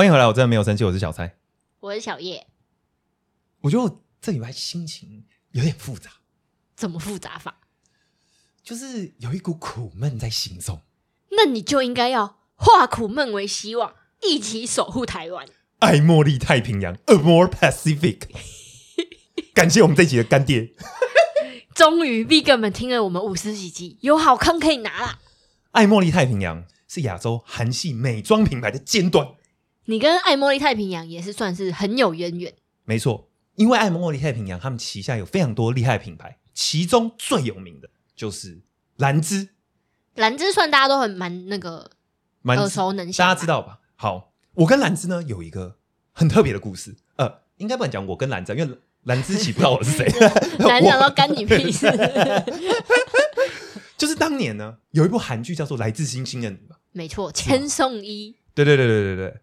欢迎回来，我真的没有生气，我是小蔡。我是小叶，我觉得我这礼拜心情有点复杂，怎么复杂法？就是有一股苦闷在心中。那你就应该要化苦闷为希望，一起守护台湾。爱茉莉太平洋，A More Pacific。感谢我们这一集的干爹，终于 Big 们听了我们五十几集，有好康可以拿啦。爱茉莉太平洋是亚洲韩系美妆品牌的尖端。你跟爱茉莉太平洋也是算是很有渊源。没错，因为爱茉莉太平洋他们旗下有非常多厉害的品牌，其中最有名的就是兰芝，兰芝算大家都很蛮那个蛮耳熟能详，大家知道吧？好，我跟兰芝呢有一个很特别的故事。呃，应该不能讲我跟兰芝，因为兰芝岂不知道我是谁。难讲到干你屁事。就是当年呢，有一部韩剧叫做《来自星星的你》吧？没错，千颂伊对对对对对对，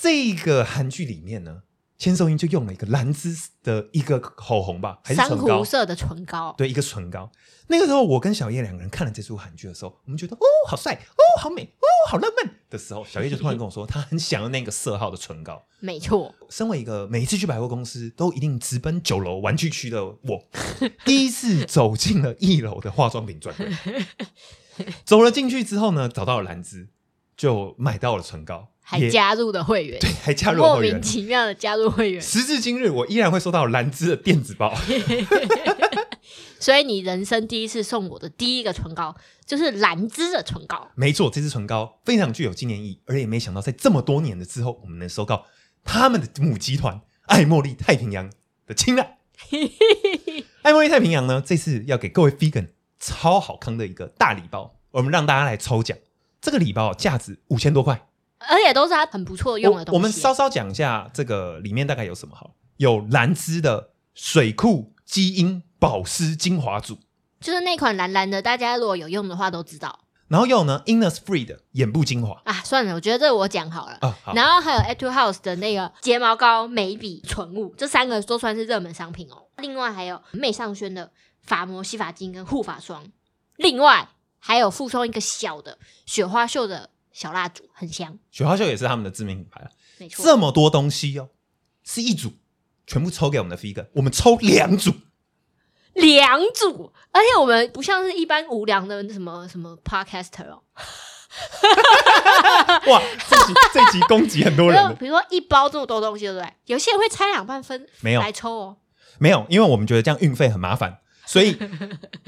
这个韩剧里面呢，千颂伊就用了一个兰芝的一个口红吧，还是珊唇膏瑚？色的唇膏，对，一个唇膏。那个时候，我跟小叶两个人看了这出韩剧的时候，我们觉得哦，好帅，哦，好美，哦，好浪漫的时候，小叶就突然跟我说，他很想要那个色号的唇膏。没错，身为一个每一次去百货公司都一定直奔九楼玩具区的我，第一次走进了一楼的化妆品专柜。走了进去之后呢，找到了兰芝，就买到了唇膏，也还加入的会员，对，还加入莫会员名。其妙的加入会员，时至今日，我依然会收到兰芝的电子包。所以你人生第一次送我的第一个唇膏就是兰芝的唇膏，没错，这支唇膏非常具有纪念意义，而也没想到在这么多年的之后，我们能收到他们的母集团爱茉莉太平洋的青睐。爱茉莉太平洋呢，这次要给各位 vegan 超好康的一个大礼包，我们让大家来抽奖。这个礼包价值五千多块，而且都是它很不错用的东西。我我们稍稍讲一下这个里面大概有什么好，有兰芝的水库基因保湿精华组，就是那款蓝蓝的，大家如果有用的话都知道然后又有呢 Innisfree 的眼部精华啊。算了，我觉得这我讲好了。啊，好，然后还有 Etude House 的那个睫毛膏、眉笔、唇雾，这三个都算是热门商品哦。另外还有媚尚轩的发膜、洗发精跟护发霜，另外还有附送一个小的雪花秀的小蜡烛，很香，雪花秀也是他们的知名品牌啊。没错。这么多东西哦，是一组，全部抽给我们的 figure，我们抽两组，两组，而且我们不像是一般无良的什么什么 podcaster 哦，哇，这集这集攻击很多人了，比如说一包这么多东西，对不对？有些人会拆两半分没有来抽哦。没有，因为我们觉得这样运费很麻烦，所以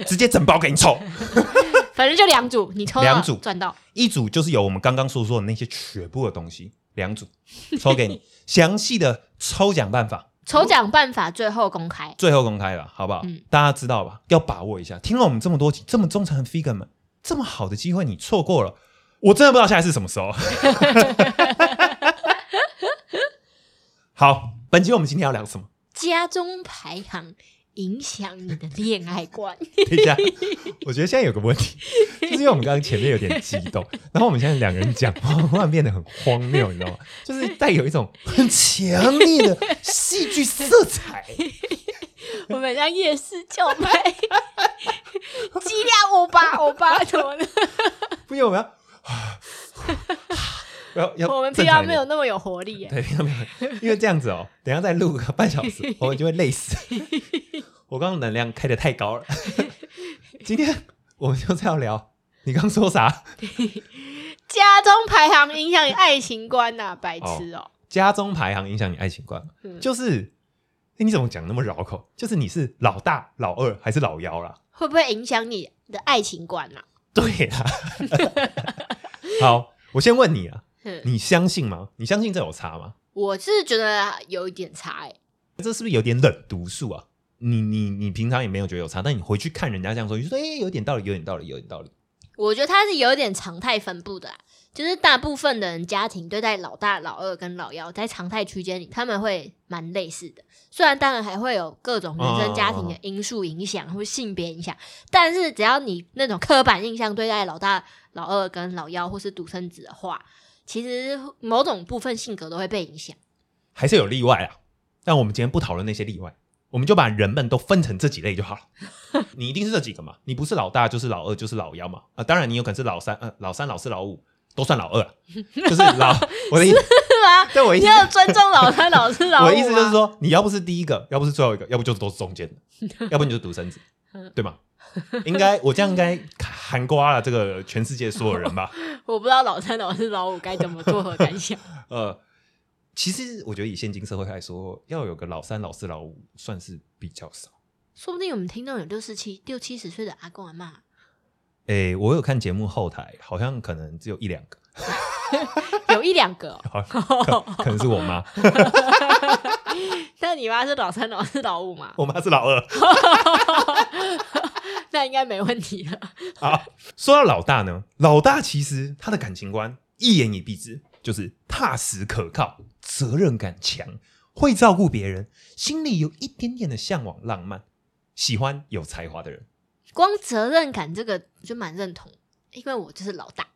直接整包给你抽，反正就两组，你抽到两组赚到，一组就是有我们刚刚所说的那些全部的东西，两组 抽给你，详细的抽奖办法抽奖办法最后公开。最后公开了，好不好？嗯大家知道吧？要把握一下。听了我们这么多集，这么忠诚的 figure 们，这么好的机会你错过了，我真的不知道下一次什么时候。好，本集我们今天要聊什么？家中排行影响你的恋爱观。等一下，我觉得现在有个问题，就是因为我们刚刚前面有点激动，然后我们现在两个人讲话忽然变得很荒谬，你知道吗？就是带有一种很强烈的戏剧色彩。我们像夜市叫卖，鸡量欧巴欧巴怎么的。不行，我们要要要，我们平常没有。那么有活力耶。对，平常没有，因为这样子哦，等下再录个半小时，我们就会累死。我刚刚能量开的太高了。今天我们就是要聊，你刚说啥？家中排行影响你爱情观呐、白痴哦、家中排行影响你爱情观就是，哎你怎么讲那么绕口？就是你是老大、老二还是老幺啦？会不会影响你的爱情观啊、对啦。好，我先问你啊，嗯你相信吗？你相信这有差吗？我是觉得有一点差哎、这是不是有点冷读术啊？你你你平常也没有觉得有差，但你回去看人家这样说，你就说哎、诶有点道理，有点道理，有点道理。我觉得它是有点常态分布的啦，就是大部分的人家庭对待老大、老二跟老幺在常态区间里，他们会蛮类似的。虽然当然还会有各种原生家庭的因素影响或性别影响，但是只要你那种刻板印象对待老大、老二跟老幺或是独生子的话，其实某种部分性格都会被影响。还是有例外啊。但我们今天不讨论那些例外，我们就把人们都分成这几类就好了。你一定是这几个嘛？你不是老大就是老二就是老幺嘛？啊、当然你有可能是老三、呃老三、老四、老五，都算老二了，就是老 我的意思，是吗？对我意思，你要尊重老三、老四、老五、啊。我的意思就是，说，你要不是第一个，要不是最后一个，要不就是都是中间的，要不你就是独生子，对吗？应该我这样应该含瓜了这个全世界所有人吧？我不知道老三、老四、老五该怎么作何感想。呃，其实我觉得以现今社会来说，要有个老三、老四、老五，算是比较少。说不定我们听众有六十七、六七十岁的阿公阿妈，哎，我有看节目后台，好像可能只有一两个，有一两个、哦。好可可能是我妈，但你妈是老三、老四、老五嘛？我妈是老二。那应该没问题了。好，说到老大呢，老大其实他的感情观一言以蔽之，就是踏实可靠、责任感强、会照顾别人，心里有一点点的向往浪漫，喜欢有才华的人。光责任感这个我就蛮认同，因为我就是老大。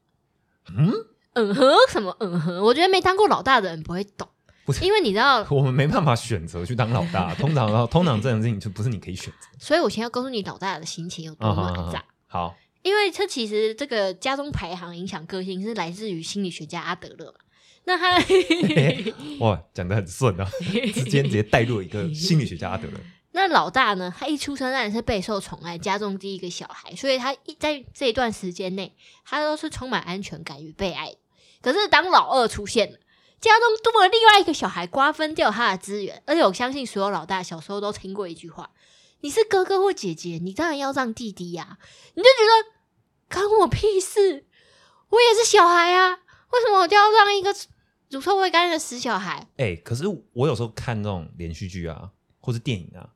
嗯，嗯哼，什么嗯哼？我觉得没当过老大的人不会懂，不是因为你知道，我们没办法选择去当老大，通常通常这种事情就不是你可以选择。所以我先要告诉你老大的心情有多么复杂。好，因为这其实这个家中排行影响个性是来自于心理学家阿德勒嘛。那他 哇，讲的很顺啊，直接直接带入一个心理学家阿德勒。那老大呢？他一出生当然是备受宠爱，家中第一个小孩，所以他一在这一段时间内，他都是充满安全感与被爱的。可是当老二出现了，家中多了另外一个小孩，瓜分掉他的资源。而且我相信所有老大小时候都听过一句话：“你是哥哥或姐姐，你当然要让弟弟呀、你就觉得关我屁事，我也是小孩啊，为什么我就要让一个乳臭未干的死小孩？哎、可是我有时候看那种连续剧啊，或是电影啊，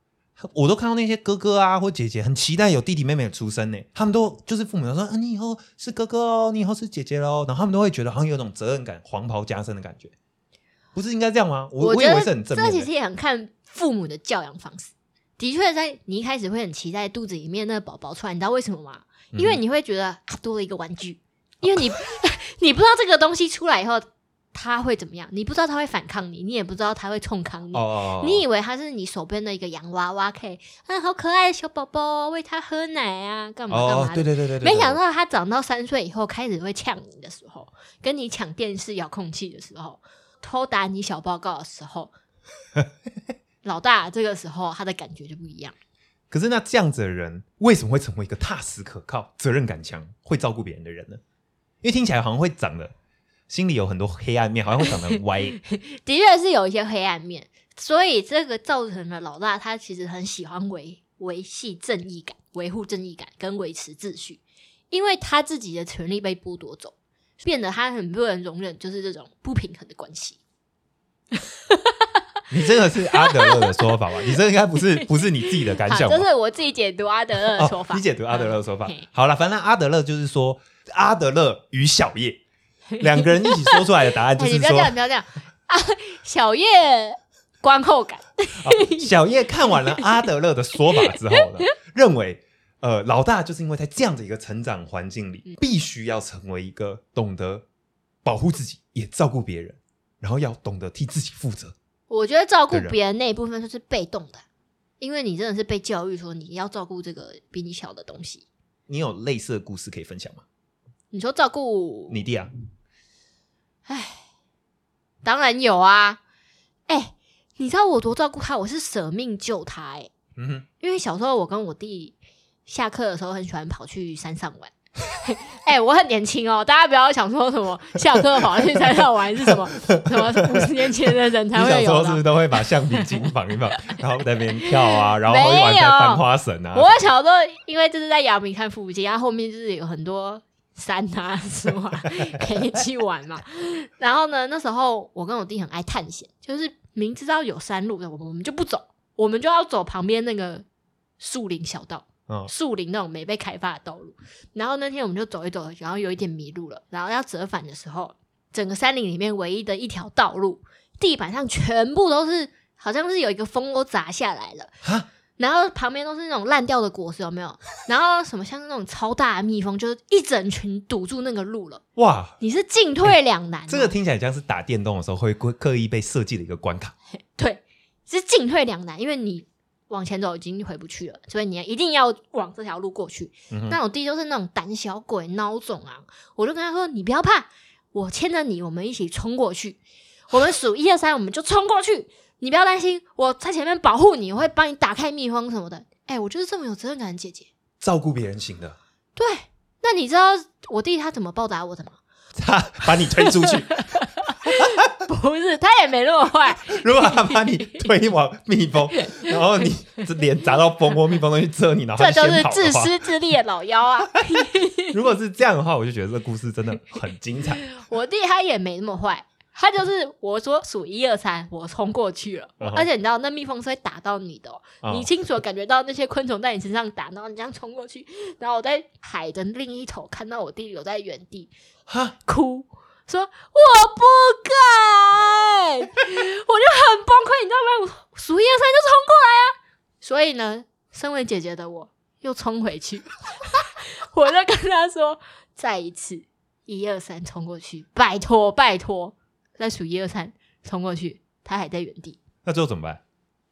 我都看到那些哥哥啊或姐姐很期待有弟弟妹妹的出生呢。他们都就是父母都说啊，你以后是哥哥哦，你以后是姐姐喽，然后他们都会觉得好像有种责任感，黄袍加身的感觉，不是应该这样吗？我我以为是很正。这其实也很看父母的教养方式。的确，在你一开始会很期待肚子里面那个宝宝出来，你知道为什么吗？因为嗯你会觉得啊，多了一个玩具，因为你 你不知道这个东西出来以后他会怎么样，你不知道他会反抗你，你也不知道他会冲抗你。哦，你以为他是你手边的一个洋娃娃，可以啊，好可爱的小宝宝，喂他喝奶啊，干嘛干嘛哦，的。对对对对对，没想到他长到三岁以后开始会呛你的时候，跟你抢电视遥控器的时候，偷打你小报告的时候，老大这个时候他的感觉就不一样。可是那这样子的人，为什么会成为一个踏实可靠、责任感强、会照顾别人的人呢？因为听起来好像会长得心里有很多黑暗面，好像会长得很 歪。的确是有一些黑暗面，所以这个造成了老大他其实很喜欢维维系正义感、维护正义感跟维持秩序，因为他自己的权利被剥夺走，变得他很不能容忍就是这种不平衡的关系。你这个是阿德勒的说法吧？你这应该不是不是你自己的感，想吧？这是我自己解读阿德勒的说法。哦，你解读阿德勒的说法嗯。好了，反正阿德勒就是说，阿德勒与小叶 两个人一起说出来的答案就哎，是说你不要这，样，不要这样 啊！小叶观后感，哦小叶看完了阿德勒的说法之后呢，认为。呃，老大就是因为在这样的一个成长环境嗯里，必须要成为一个懂得保护自己，也照顾别人，然后要懂得替自己负责。我觉得照顾别人那一部分就是被动的，因为你真的是被教育说你要照顾这个比你小的东西。你有类似的故事可以分享吗？你说照顾，你弟啊，当然有啊。哎、你知道我多照顾他，我是舍命救他哎、嗯哼，因为小时候我跟我弟下课的时候很喜欢跑去山上玩。哎、我很年轻哦，大家不要想说什么下课跑去山上玩是什么 什么五十年前的人才会有的小时候是不。是都会把橡皮筋绑一绑，然后在那边跳啊，然后玩翻花绳啊？我小时候因为就是在阳明山附近，然后后面就是有很多山啊什么啊 可以去玩嘛。然后呢，那时候我跟我弟很爱探险，就是明知道有山路的，我们我们就不走，我们就要走旁边那个树林小道。嗯树林那种没被开发的道路，然后那天我们就走一走，然后有一点迷路了，然后要折返的时候，整个山林里面唯一的一条道路，地板上全部都是，好像是有一个风都砸下来了哈，然后旁边都是那种烂掉的果实，有没有？然后什么像那种超大的蜜蜂，就是一整群堵住那个路了，哇，你是进退两难哦、这个听起来像是打电动的时候会刻刻意被设计的一个关卡。对，是进退两难，因为你往前走已经回不去了，所以你一定要往这条路过去。嗯那我弟就是那种胆小鬼、孬种啊，我就跟他说：“你不要怕，我牵着你，我们一起冲过去。我们数一二三，我们就冲过去。你不要担心，我在前面保护你，我会帮你打开蜜蜂什么的。哎，我就是这么有责任感的姐姐，照顾别人型的。对，那你知道我弟他怎么报答我的吗？他把你推出去，不是，他也没那么坏。如果他把你推往蜜蜂，然后你脸砸到蜂窝，蜜蜂都去蛰你，然后这就是自私自利的老妖啊！如果是这样的话，我就觉得这个故事真的很精彩。我弟他也没那么坏。他就是我说数一二三，我冲过去了。而且你知道，那蜜蜂是会打到你的，你清楚的感觉到那些昆虫在你身上打，然后你这样冲过去，然后我在海的另一头看到我弟留在原地，哈，哭说我不敢，我就很崩溃，你知道吗？我数一二三就冲过来啊！所以呢，身为姐姐的我又冲回去，我就跟他说，再一次一二三冲过去，拜托拜托。再数一二三，冲过去，他还在原地。那最后怎么办？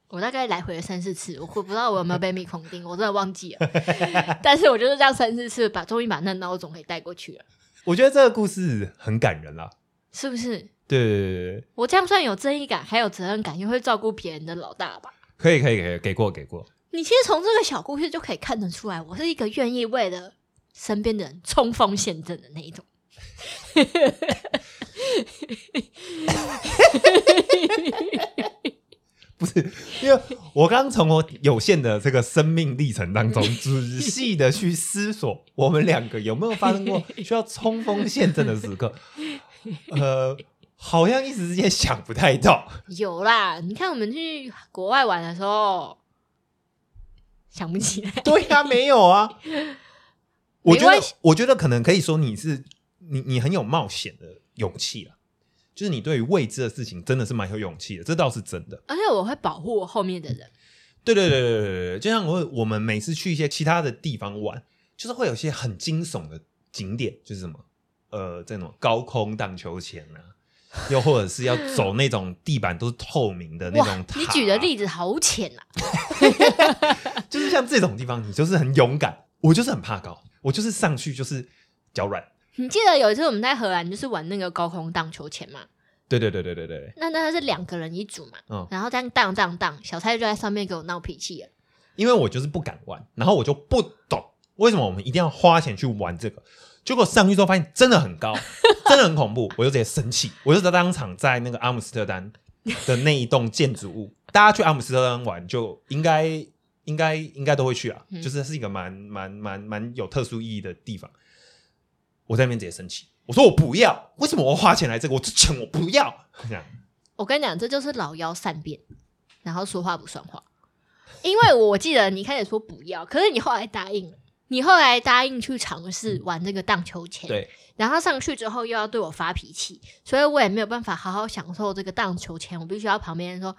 我大概来回了三四次，我不知道我有没有被蜜蜂叮，我真的忘记了。但是我就是这样三四次，把终于把那孬种给带过去了。我觉得这个故事很感人啦，是不是？对对对对我这样算有正义感，还有责任感，又会照顾别人的老大吧？可以可以可以，给过给过。你其实从这个小故事就可以看得出来，我是一个愿意为了身边的人冲锋陷阵的那一种。不是，因为我刚从我有限的这个生命历程当中，仔细的去思索，我们两个有没有发生过需要冲锋陷阵的时刻？呃，好像一时之间想不太到。有啦，你看我们去国外玩的时候，想不起来。对呀，没有啊。我觉得，我觉得可能可以说你是你，你很有冒险的勇气了。就是你对于未知的事情真的是蛮有勇气的，这倒是真的。而且我会保护我后面的人。对对对对对对就像我我们每次去一些其他的地方玩，就是会有一些很惊悚的景点，就是什么呃这种高空荡秋千啊，又或者是要走那种地板都是透明的那种塔。你举的例子好浅啊！就是像这种地方，你就是很勇敢，我就是很怕高，我就是上去就是脚软。你记得有一次我们在荷兰就是玩那个高空荡秋千嘛？对对对对对对。那那是两个人一组嘛？嗯。然后这样荡荡荡，小蔡就在上面给我闹脾气了。因为我就是不敢玩，然后我就不懂为什么我们一定要花钱去玩这个。结果上去之后发现真的很高，真的很恐怖，我就直接生气，我就在当场在那个阿姆斯特丹的那一栋建筑物，大家去阿姆斯特丹玩就应该应该应该都会去啊，就是是一个蛮蛮蛮蛮有特殊意义的地方。我在那边直接生气，我说我不要，为什么我要花钱来这个？我这钱我不要。这样，我跟你讲，这就是老妖善变，然后说话不算话。因为我记得你开始说不要，可是你后来答应了，你后来答应去尝试玩这个荡秋千，对。然后上去之后又要对我发脾气，所以我也没有办法好好享受这个荡秋千。我必须要旁边说，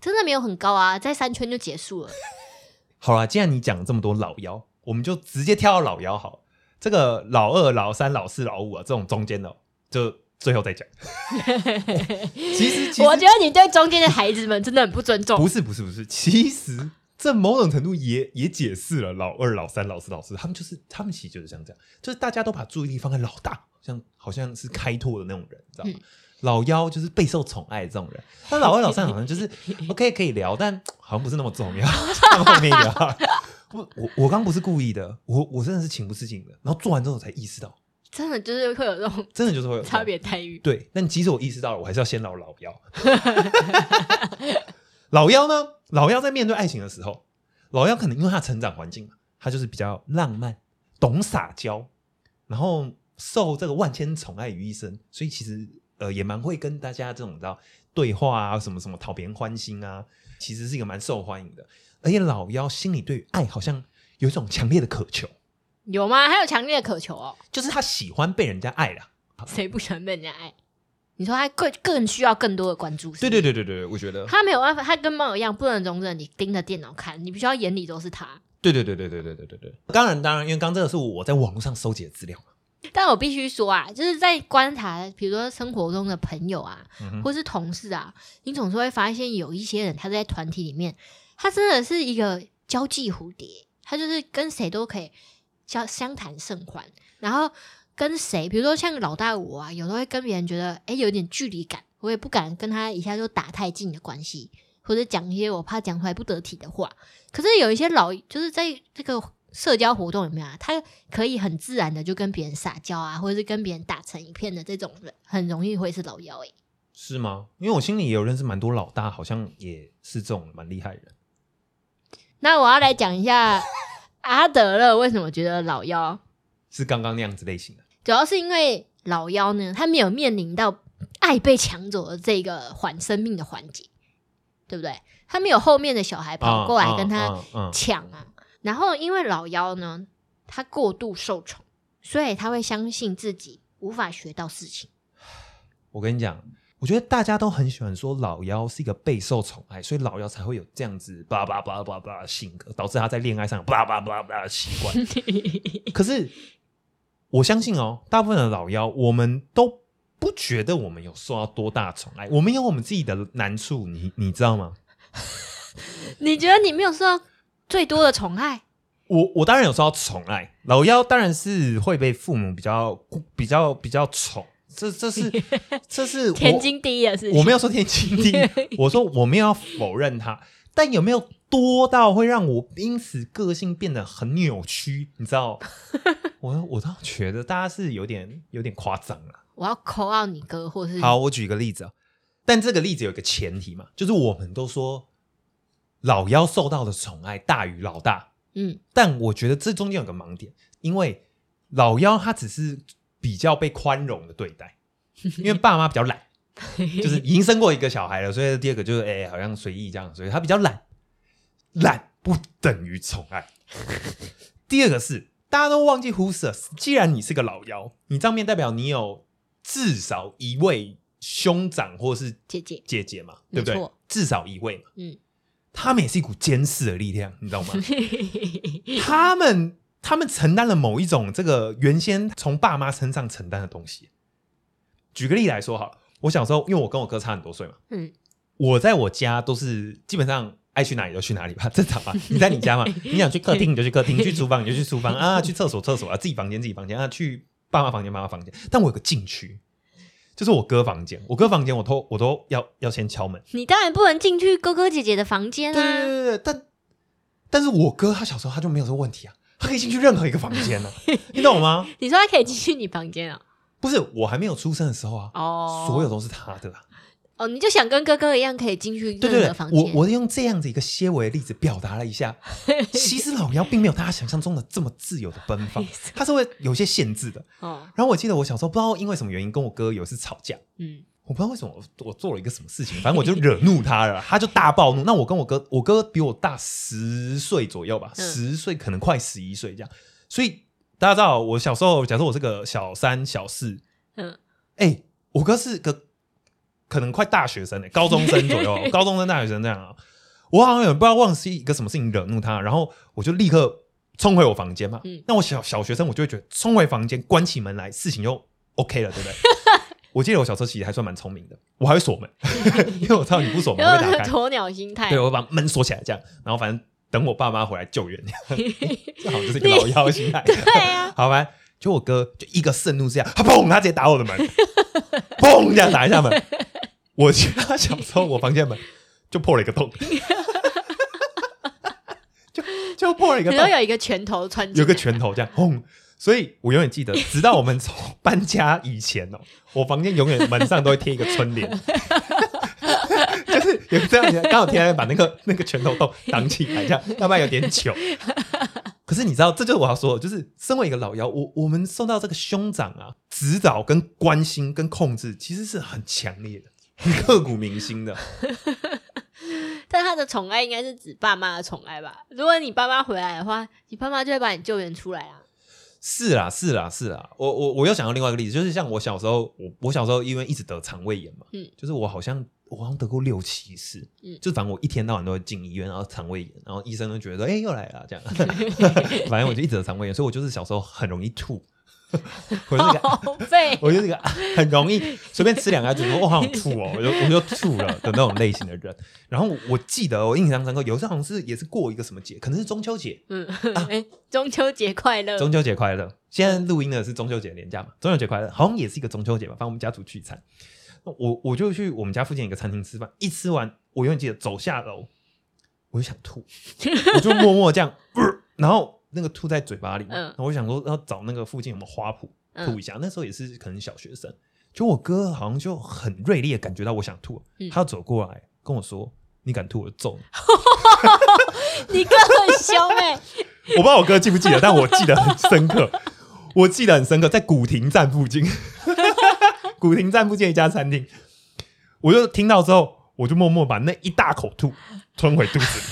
真的没有很高啊，在三圈就结束了。好了，既然你讲了这么多老妖，我们就直接跳到老妖好。这个老二、老三、老四、老五啊，这种中间的，就最后再讲。其实，我觉得你对中间的孩子们真的很不尊重。不是，不是，不是。其实，这某种程度也也解释了老二、老三、老四、老四，他们就是他们其实就是像这样，就是大家都把注意力放在老大，像好像是开拓的那种人，知道吗？老幺就是备受宠爱这种人，但老二、老三好像就是 OK 可以聊，但好像不是那么重要。后面聊。不，我我刚不是故意的，我我真的是情不自禁的，然后做完之后才意识到，真的就是会有这种，真的就是会有差别待遇。对，但即使我意识到了，我还是要先老老幺。老幺呢？老幺在面对爱情的时候，老幺可能因为他成长环境嘛，他就是比较浪漫、懂撒娇，然后受这个万千宠爱于一身，所以其实呃也蛮会跟大家这种知道对话啊，什么什么讨别人欢心啊，其实是一个蛮受欢迎的。而且老妖心里对爱好像有一种强烈的渴求，有吗？还有强烈的渴求哦，就是他喜欢被人家爱了。谁不喜欢被人家爱？你说他更更需要更多的关注？对对对对对，我觉得他没有办法，他跟猫一样，不能容忍你盯着电脑看，你必须要眼里都是他。对对对对对对对对对。当然当然，因为刚这个是我在网络上搜集的资料但我必须说啊，就是在观察，比如说生活中的朋友啊，或是同事啊，你总是会发现有一些人他在团体里面。他真的是一个交际蝴蝶，他就是跟谁都可以交相谈甚欢。然后跟谁，比如说像老大我啊，有时候会跟别人觉得哎有点距离感，我也不敢跟他一下就打太近的关系，或者讲一些我怕讲出来不得体的话。可是有一些老就是在这个社交活动里面啊，他可以很自然的就跟别人撒娇啊，或者是跟别人打成一片的这种人，很容易会是老妖哎、是吗？因为我心里也有认识蛮多老大，好像也是这种蛮厉害的人。那我要来讲一下 阿德勒为什么觉得老妖，是刚刚那样子类型的，主要是因为老妖呢，他没有面临到爱被抢走的这个缓生命的环节，对不对？他没有后面的小孩跑过来跟他抢啊。然后因为老妖呢，他过度受宠，所以他会相信自己无法学到事情。我跟你讲，我觉得大家都很喜欢说老妖是一个备受宠爱，所以老妖才会有这样子叭叭叭叭叭的性格，导致他在恋爱上有叭叭叭叭的习惯。可是我相信哦，大部分的老妖，我们都不觉得我们有受到多大宠爱，我们有我们自己的难处，你你知道吗？你觉得你没有受到最多的宠爱？我我当然有受到宠爱，老妖当然是会被父母比较比较比较宠，这这是 这是天经地义的事情。我没有说天经地义，我说我没有要否认它，但有没有多到会让我因此个性变得很扭曲？你知道，我我倒觉得大家是有点有点夸张了。我要扣 out 你哥，或是好，我举一个例子啊，但这个例子有一个前提嘛，就是我们都说老妖受到的宠爱大于老大，嗯，但我觉得这中间有个盲点，因为老妖他只是比较被宽容的对待，因为爸妈比较懒，就是已经生过一个小孩了，所以第二个就是哎、好像随意这样，所以他比较懒，懒不等于宠爱。第二个是大家都忘记忽视了，既然你是个老幺，你账面代表你有至少一位兄长或是姐姐，姐姐嘛，对不对？至少一位嘛，嗯，他们也是一股监视的力量，你知道吗？他们他们承担了某一种这个原先从爸妈身上承担的东西。举个例来说好了，我小时候因为我跟我哥差很多岁嘛，嗯，我在我家都是基本上爱去哪里就去哪里吧，正常吧？你在你家嘛，你想去客厅你就去客厅，去厨房你就去厨房 啊，去厕所厕所啊，自己房间自己房间啊，去爸妈房间妈妈房间。但我有个禁区，就是我哥房间，我哥房间我都我都要要先敲门。你当然不能进去哥哥姐姐的房间对对啊。对对，但但是我哥他小时候他就没有这个问题啊，他可以进去任何一个房间呢、你懂吗？你说他可以进去你房间啊？不是我还没有出生的时候啊，哦，所有都是他的、啊。哦，你就想跟哥哥一样可以进去对对对任何房，间？我我用这样子一个些微的例子表达了一下，其实老妖并没有大家想象中的这么自由的奔放，他是会有些限制的。哦，然后我记得我小时候不知道因为什么原因跟我哥有一次吵架，嗯，我不知道为什么我我做了一个什么事情，反正我就惹怒他了，他就大暴怒。那我跟我哥，我哥比我大十岁左右吧，嗯十岁可能快十一岁这样。所以大家知道，我小时候，假设我是个小三、小四，嗯，哎、我哥是个可能快大学生诶、高中生左右，高中生、大学生这样啊。我好像也不知道忘记一个什么事情惹怒他，然后我就立刻冲回我房间嘛。嗯那我小小学生我就会觉得冲回房间，关起门来，事情就 OK 了，对不对？我记得我小时候其实还算蛮聪明的，我还会锁门，因为我知道你不锁门会打开。鸵鸟心态对，，我会把门锁起来，这样，然后反正等我爸妈回来救援，这 样这好像就是一个老妖心态。对啊，好吧，就我哥就一个盛怒之下，他砰，他直接打我的门，砰，这样打一下门。我家小时候我房间门就破了一个洞，就就破了一个洞你都，有一个拳头穿进，有个拳头这样轰。所以我永远记得，直到我们从搬家以前哦，我房间永远门上都会贴一个春联，就是有这样子，刚好贴来把那个 那个拳头洞挡起来，这样要不然有点糗。可是你知道，这就是我要说的，就是身为一个老妖，我我们受到这个兄长啊指导、跟关心、跟控制，其实是很强烈的，很刻骨铭心的。但他的宠爱应该是指爸妈的宠爱吧？如果你爸妈回来的话，你爸妈就会把你救援出来啊。是啦，是啦，是啦。我我我又想到另外一个例子，就是像我小时候，我我小时候因为一直得肠胃炎嘛，嗯就是我好像我好像得过六七次，嗯就反正我一天到晚都会进医院，然后肠胃炎，然后医生都觉得说，哎、又来了这样，反正我就一直得肠胃炎，所以我就是小时候很容易吐，我就是一个。我就是一个很容易随便吃两个就说我好想吐哦，我就我就吐了的那种类型的人。然后我记得我印象深刻，有一次好像是也是过一个什么节，可能是中秋节，嗯，哎，中秋节快乐，中秋节快乐，现在录音的是中秋节连假嘛，中秋节快乐，好像也是一个中秋节吧。反正我们家族聚餐，我我就去我们家附近一个餐厅吃饭，一吃完，我永远记得走下楼，我就想吐，我就默默这样，呃然后那个吐在嘴巴里，嗯然后我想说要找那个附近有没有花圃嗯吐一下。那时候也是可能小学生，就我哥好像就很锐利的感觉到我想吐，嗯他走过来跟我说：“你敢吐，我就揍你。”你哥很凶哎、我不知道我哥记不记得，但我记得很深刻。我记得很深刻，在古亭站附近，古亭站附近一家餐厅，我就听到之后，我就默默把那一大口吐吞回肚子里。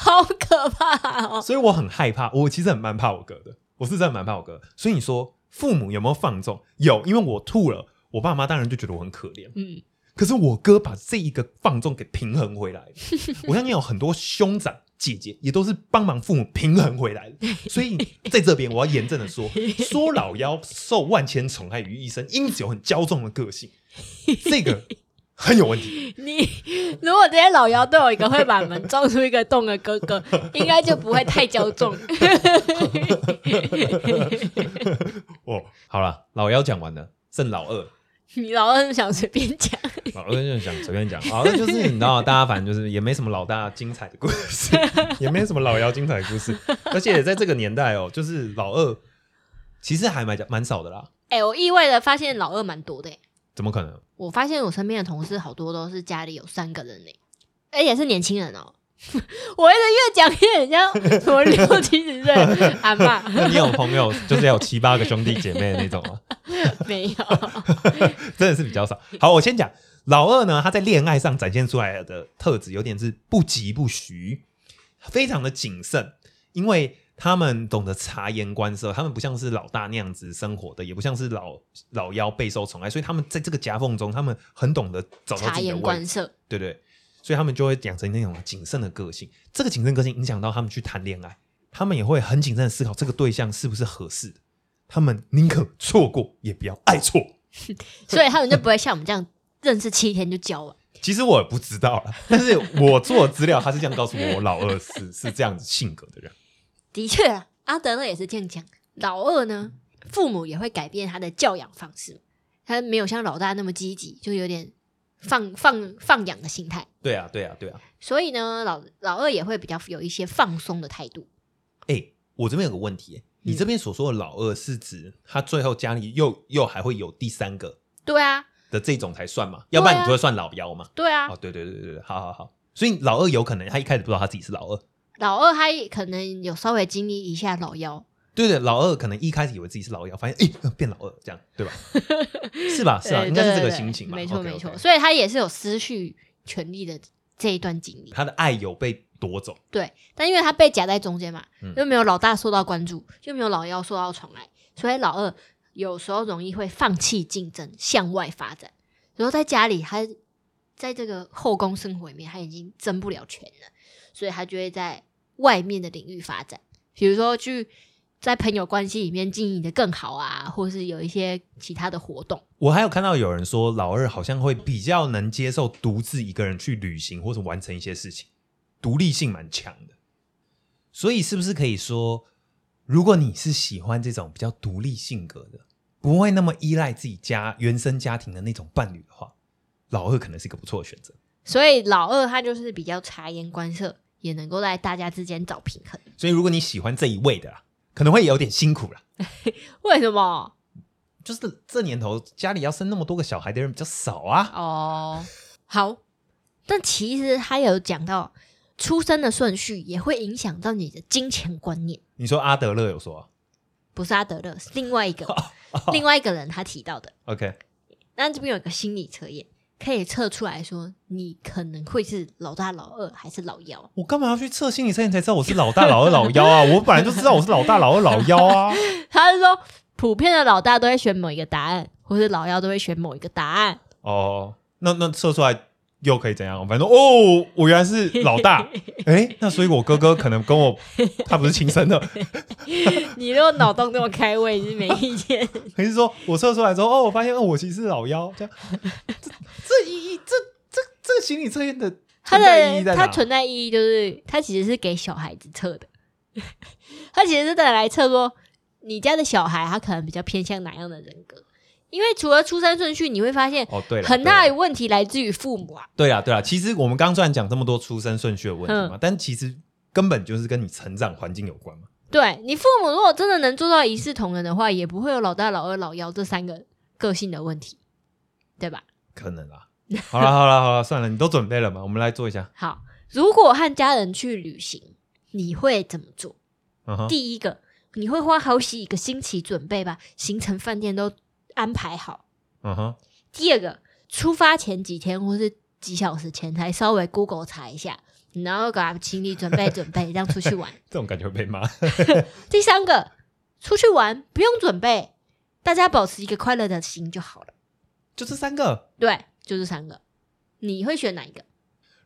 好可怕哦！所以我很害怕，我其实很蛮怕我哥的，我是真的蛮怕我哥。所以你说父母有没有放纵？有，因为我吐了，我爸妈当然就觉得我很可怜。嗯，可是我哥把这一个放纵给平衡回来了，我相信有很多兄长姐姐也都是帮忙父母平衡回来的。所以在这边我要严正的说，说老妖受万千宠爱于一身，因此有很骄纵的个性，这个很有问题。你如果这些老妖都有一个会把门撞出一个洞的哥哥，应该就不会太骄纵。哦，好了，老妖讲完了，剩老二。你老二想随便讲，老二就是想随便讲，老二就是你知道，大家反正就是也没什么老大精彩的故事，也没什么老妖精彩的故事，而且在这个年代哦，就是老二其实还蛮蛮少的啦，哎、我意外的发现老二蛮多的、欸。怎么可能？我发现我身边的同事好多都是家里有三个人呢、而且是年轻人哦。我一直越讲越像什么六七十岁的阿妈，那你有朋友就是要有七八个兄弟姐妹的那种吗？没有。真的是比较少。好，我先讲老二呢，他在恋爱上展现出来的特质有点是不疾不徐，非常的谨慎，因为他们懂得察言观色，他们不像是老大那样子生活的，也不像是老老幺备受宠爱，所以他们在这个夹缝中，他们很懂得找到察言自己的位置，观色，对对？所以他们就会养成那种谨慎的个性。这个谨慎个性影响到他们去谈恋爱，他们也会很谨慎的思考这个对象是不是合适的。他们宁可错过，也不要爱错。所以他们就不会像我们这样认识七天就交往。其实我也不知道啦，但是我做资料，他是这样告诉我，我老二是是这样子性格的人。的确啊，阿德勒也是这样讲。老二呢，父母也会改变他的教养方式，他没有像老大那么积极，就有点放放放养的心态。对啊，对啊，对啊。所以呢，老老二也会比较有一些放松的态度。哎、我这边有个问题、你这边所说的老二是指他最后家里又又还会有第三个对啊，的这种才算嘛？要不然你就会算老幺嘛？对啊，哦，对对对对对，好好好。所以老二有可能他一开始不知道他自己是老二，老二他可能有稍微经历一下老幺，对对，老二可能一开始以为自己是老幺，发现哎、呃 变老二这样，对吧？是吧？是吧？应该是这个心情嘛？没错没错。所以他也是有失去权力的这一段经历。他的爱有被夺走，对，但因为他被夹在中间嘛，嗯又没有老大受到关注，又没有老幺受到宠爱，所以老二有时候容易会放弃竞争，向外发展。然后在家里，他在这个后宫生活里面，他已经争不了权了，所以他就会在外面的领域发展，比如说去在朋友关系里面经营的更好啊，或是有一些其他的活动。我还有看到有人说，老二好像会比较能接受独自一个人去旅行或者完成一些事情，独立性蛮强的。所以是不是可以说，如果你是喜欢这种比较独立性格的，不会那么依赖自己家原生家庭的那种伴侣的话，老二可能是一个不错的选择。所以老二他就是比较察言观色，也能够在大家之间找平衡。所以如果你喜欢这一位的啦，可能会有点辛苦了。为什么？就是这年头家里要生那么多个小孩的人比较少啊。哦，好，但其实他有讲到，出生的顺序也会影响到你的金钱观念。你说阿德勒有说、啊、不是阿德勒，是另外一个 另外一个人他提到的。OK，那这边有一个心理测验，可以测出来说你可能会是老大、老二还是老幺。我干嘛要去测心理测验才知道我是老大、老二、老幺啊？我本来就知道我是老大、老二、老幺啊。他是说，普遍的老大都会选某一个答案，或是老幺都会选某一个答案。哦，那那测出来又可以怎样？反正哦，我原来是 老大，哎，那所以我哥哥可能跟我 他不是亲生的，你如果脑洞这么开胃是没意见。还是说我测出来之后，哦，我发现哦，我其实是老幺，这样，这这意义，这这这个心理测验的它的它？存在意义就是，它其实是给小孩子测的。它其其实是在来测说你家的小孩他可能比较偏向哪样的人格，因为除了出生顺序，你会发现哦，对了，很大的问题来自于父母啊。对啊，对啊。其实我们刚刚虽然讲这么多出生顺序的问题嗯嘛，但其实根本就是跟你成长环境有关嘛。对你父母如果真的能做到一视同仁的话，也不会有老大、老二、老幺这三个个性的问题，对吧？可能啊。好了，好了，好了，算了，你都准备了吗？我们来做一下。好，如果和家人去旅行，你会怎么做？第一个，你会花好几个星期准备吧行程、饭店都安排好。嗯哼，第二个，出发前几天或是几小时前才稍微 Google 查一下，然后给他行李准备准备，这样出去玩。这种感觉会被骂。第三个，出去玩不用准备，大家保持一个快乐的心就好了。就这三个。对，就这三个，你会选哪一个？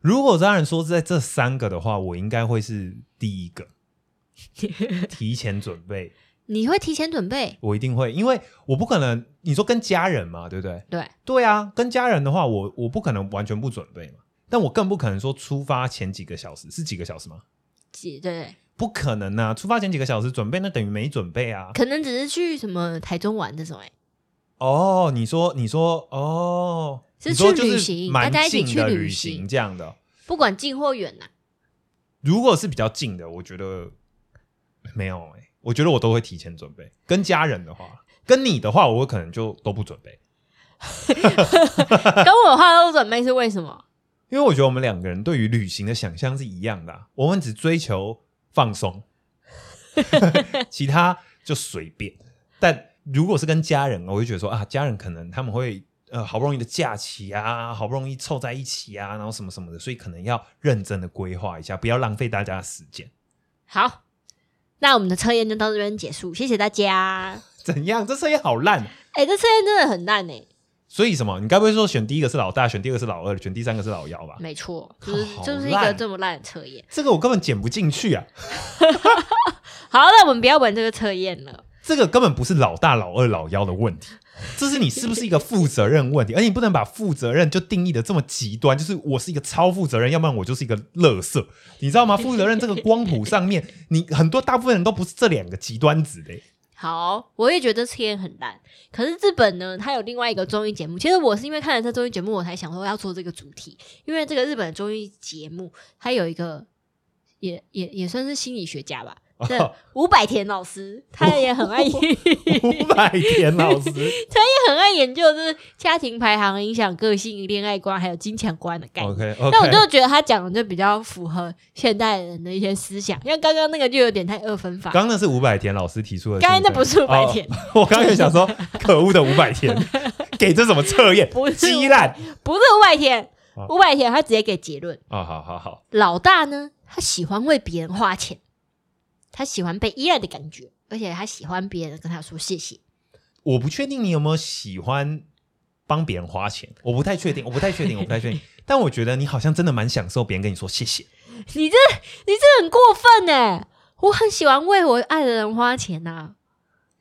如果当然说是在这三个的话，我应该会是第一个，提前准备，你会提前准备？我一定会，因为我不可能，你说跟家人嘛，对不对？对，对啊，跟家人的话，我我不可能完全不准备嘛，但我更不可能说出发前几个小时是几个小时吗？几对对，不可能啊！出发前几个小时准备，那等于没准备啊。可能只是去什么台中玩这种、欸，哦，你说你说哦，是去旅行大家一起近的旅去旅行行这样的。不管近或远呐、如果是比较近的，我觉得没有哎、我觉得我都会提前准备。跟家人的话，跟你的话，我可能就都不准备，跟我的话都准备是为什么？因为我觉得我们两个人对于旅行的想象是一样的啊、我们只追求放松，其他就随便。但如果是跟家人，我就觉得说啊，家人可能他们会呃好不容易的假期啊，好不容易凑在一起啊，然后什么什么的，所以可能要认真的规划一下，不要浪费大家的时间。好，那我们的测验就到这边结束，谢谢大家。怎样？这测验好烂。哎、这测验真的很烂哎、所以什么？你该不会说选第一个是老大，选第二个是老二，选第三个是老幺吧？没错，就是就是一个这么烂的测验。这个我根本剪不进去啊！好，那我们不要玩这个测验了。这个根本不是老大、老二、老幺的问题，这是你是不是一个负责任问题，而你不能把负责任就定义的这么极端，就是我是一个超负责任，要不然我就是一个垃圾，你知道吗？负责任这个光谱上面，你很多大部分人都不是这两个极端子的、好，我也觉得测验很烂。可是日本呢，它有另外一个综艺节目。其实我是因为看了这综艺节目，我才想说要做这个主题。因为这个日本的综艺节目，它有一个也也也算是心理学家吧，对，伍百田老师，他也很爱五百田老师，他也很爱研究就是家庭排行影响个性、恋爱观还有金钱观的概念。OK 但我就觉得他讲的就比较符合现代人的一些思想，因为刚刚那个就有点太二分法。刚刚那是五百田老师提出的，刚才那不是伍百田，哦我刚刚也想说，可恶的五百田，给这什么测验？不是鸡烂不是伍百田好，伍百田他直接给结论：啊！好好好，老大呢，他喜欢为别人花钱，他喜欢被依赖的感觉，而且他喜欢别人跟他说谢谢。我不确定你有没有喜欢帮别人花钱，我不太确定，我不太确定，我不太确定。但我觉得你好像真的蛮享受别人跟你说谢谢。你这你这很过分呢！我很喜欢为我爱的人花钱呐、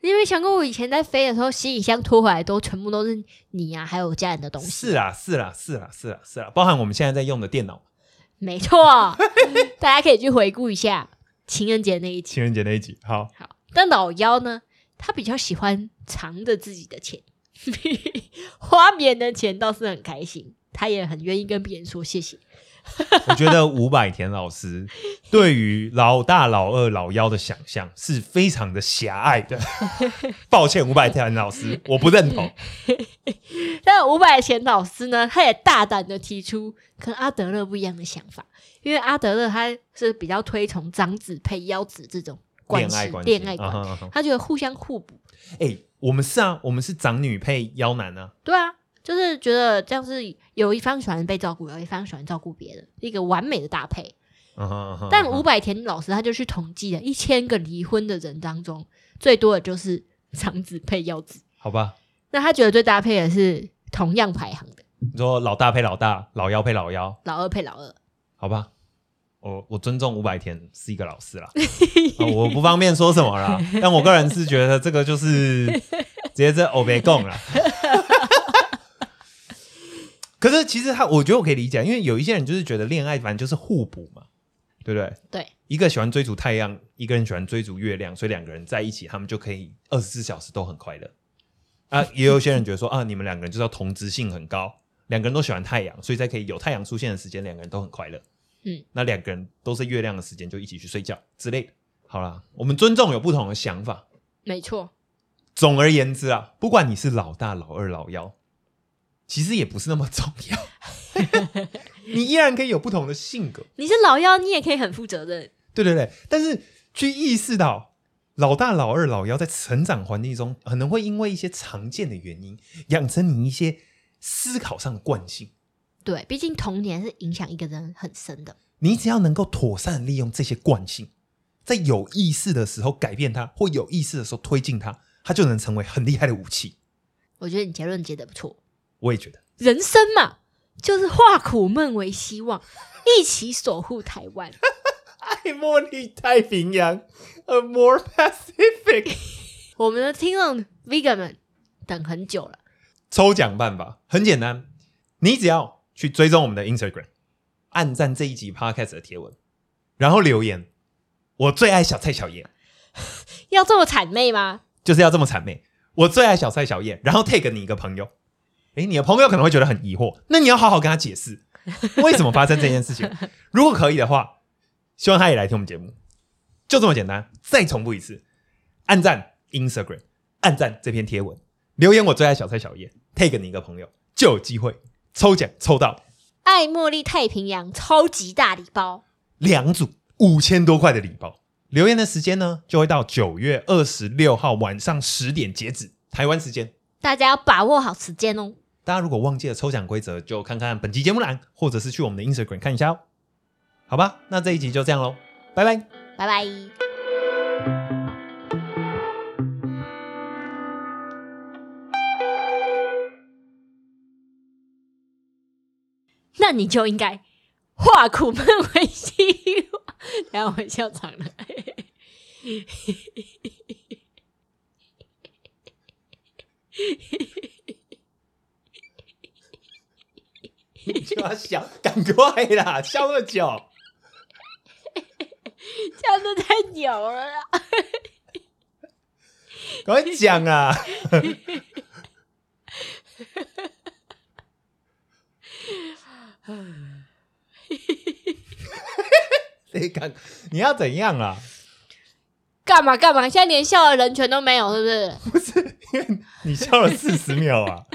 你有没有想过，我以前在飞的时候，行李箱拖回来都全部都是你啊，还有我家人的东西。是啊，是啊，是啊，是啊，是啊，包含我们现在在用的电脑，没错，大家可以去回顾一下情人节那一集。情人节那一集。好，好，但老妖呢，他比较喜欢藏着自己的钱，花别人的钱倒是很开心，他也很愿意跟别人说谢谢。我觉得伍佰田老师对于老大、老二、老幺的想象是非常的狭隘的。抱歉，伍佰田老师，我不认同。但伍佰田老师呢，他也大胆的提出跟阿德勒不一样的想法，因为阿德勒他是比较推崇长子配幺子这种关系恋爱关系，他觉得互相互补。哎、我们是啊，我们是长女配妖男啊。对啊，就是觉得这样是有一方喜欢被照顾，有一方喜欢照顾别人，一个完美的搭配。但伍佰田老师他就去统计了一千个离婚的人当中，最多的就是长子配幺子。好吧，那他觉得最搭配的是同样排行的你说老大配老大，老幺配老幺，老二配老二。好吧。我我尊重伍佰田是一个老师啦、啊我不方便说什么啦，但我个人是觉得这个就是直接在欧北共啦。可是其实他，我觉得我可以理解，因为有一些人就是觉得恋爱反正就是互补嘛，对不对？对，一个喜欢追逐太阳，一个人喜欢追逐月亮，所以两个人在一起，他们就可以二十四小时都很快乐。啊，也有些人觉得说啊，你们两个人就是要同质性很高，两个人都喜欢太阳，所以在可以有太阳出现的时间，两个人都很快乐。嗯，那两个人都是月亮的时间，就一起去睡觉之类的。好啦，我们尊重有不同的想法。没错，总而言之啊，不管你是老大、老二、老幺，其实也不是那么重要。你依然可以有不同的性格，你是老幺，你也可以很负责任。对对对。但是去意识到老大、老二、老幺在成长环境中，可能会因为一些常见的原因，养成你一些思考上的惯性。对，毕竟童年是影响一个人很深的。你只要能够妥善利用这些惯性，在有意识的时候改变它，或有意识的时候推进它，它就能成为很厉害的武器。我觉得你结论结得不错。我也觉得。人生嘛，就是化苦闷为希望，一起守护台湾。爱茉莉太平洋，A more Pacific。我们的听众 vegan 们等很久了，抽奖办法很简单，你只要去追踪我们的 Instagram，按赞这一集 Podcast 的贴文，然后留言“我最爱小蔡小叶 要这么谄媚吗？”，就是要这么谄媚。我最爱小蔡小叶，然后 take 你一个朋友。诶，你的朋友可能会觉得很疑惑，那你要好好跟他解释为什么发生这件事情。如果可以的话，希望他也来听我们节目，就这么简单。再重复一次，按赞 Instagram，按赞这篇贴文，留言我最爱小蔡小叶，take 你一个朋友，就有机会抽奖抽到爱茉莉太平洋超级大礼包，两组五千多块的礼包。留言的时间呢，就会到九月二十六号晚上十点截止，台湾时间。大家要把握好时间哦。大家如果忘记了抽奖规则，就看看本期节目栏，或者是去我们的 Instagram 看一下哦。好吧，那这一集就这样喽，拜拜。拜拜。那你就应该化苦闷为希望。等一下我笑场了。你 就要笑，赶快啦，笑那么久。笑的太久了啦。赶快讲啊！你敢？你要怎样啊？干嘛干嘛？现在连笑的人权都没有，是不是？不是，因为你笑了四十秒啊。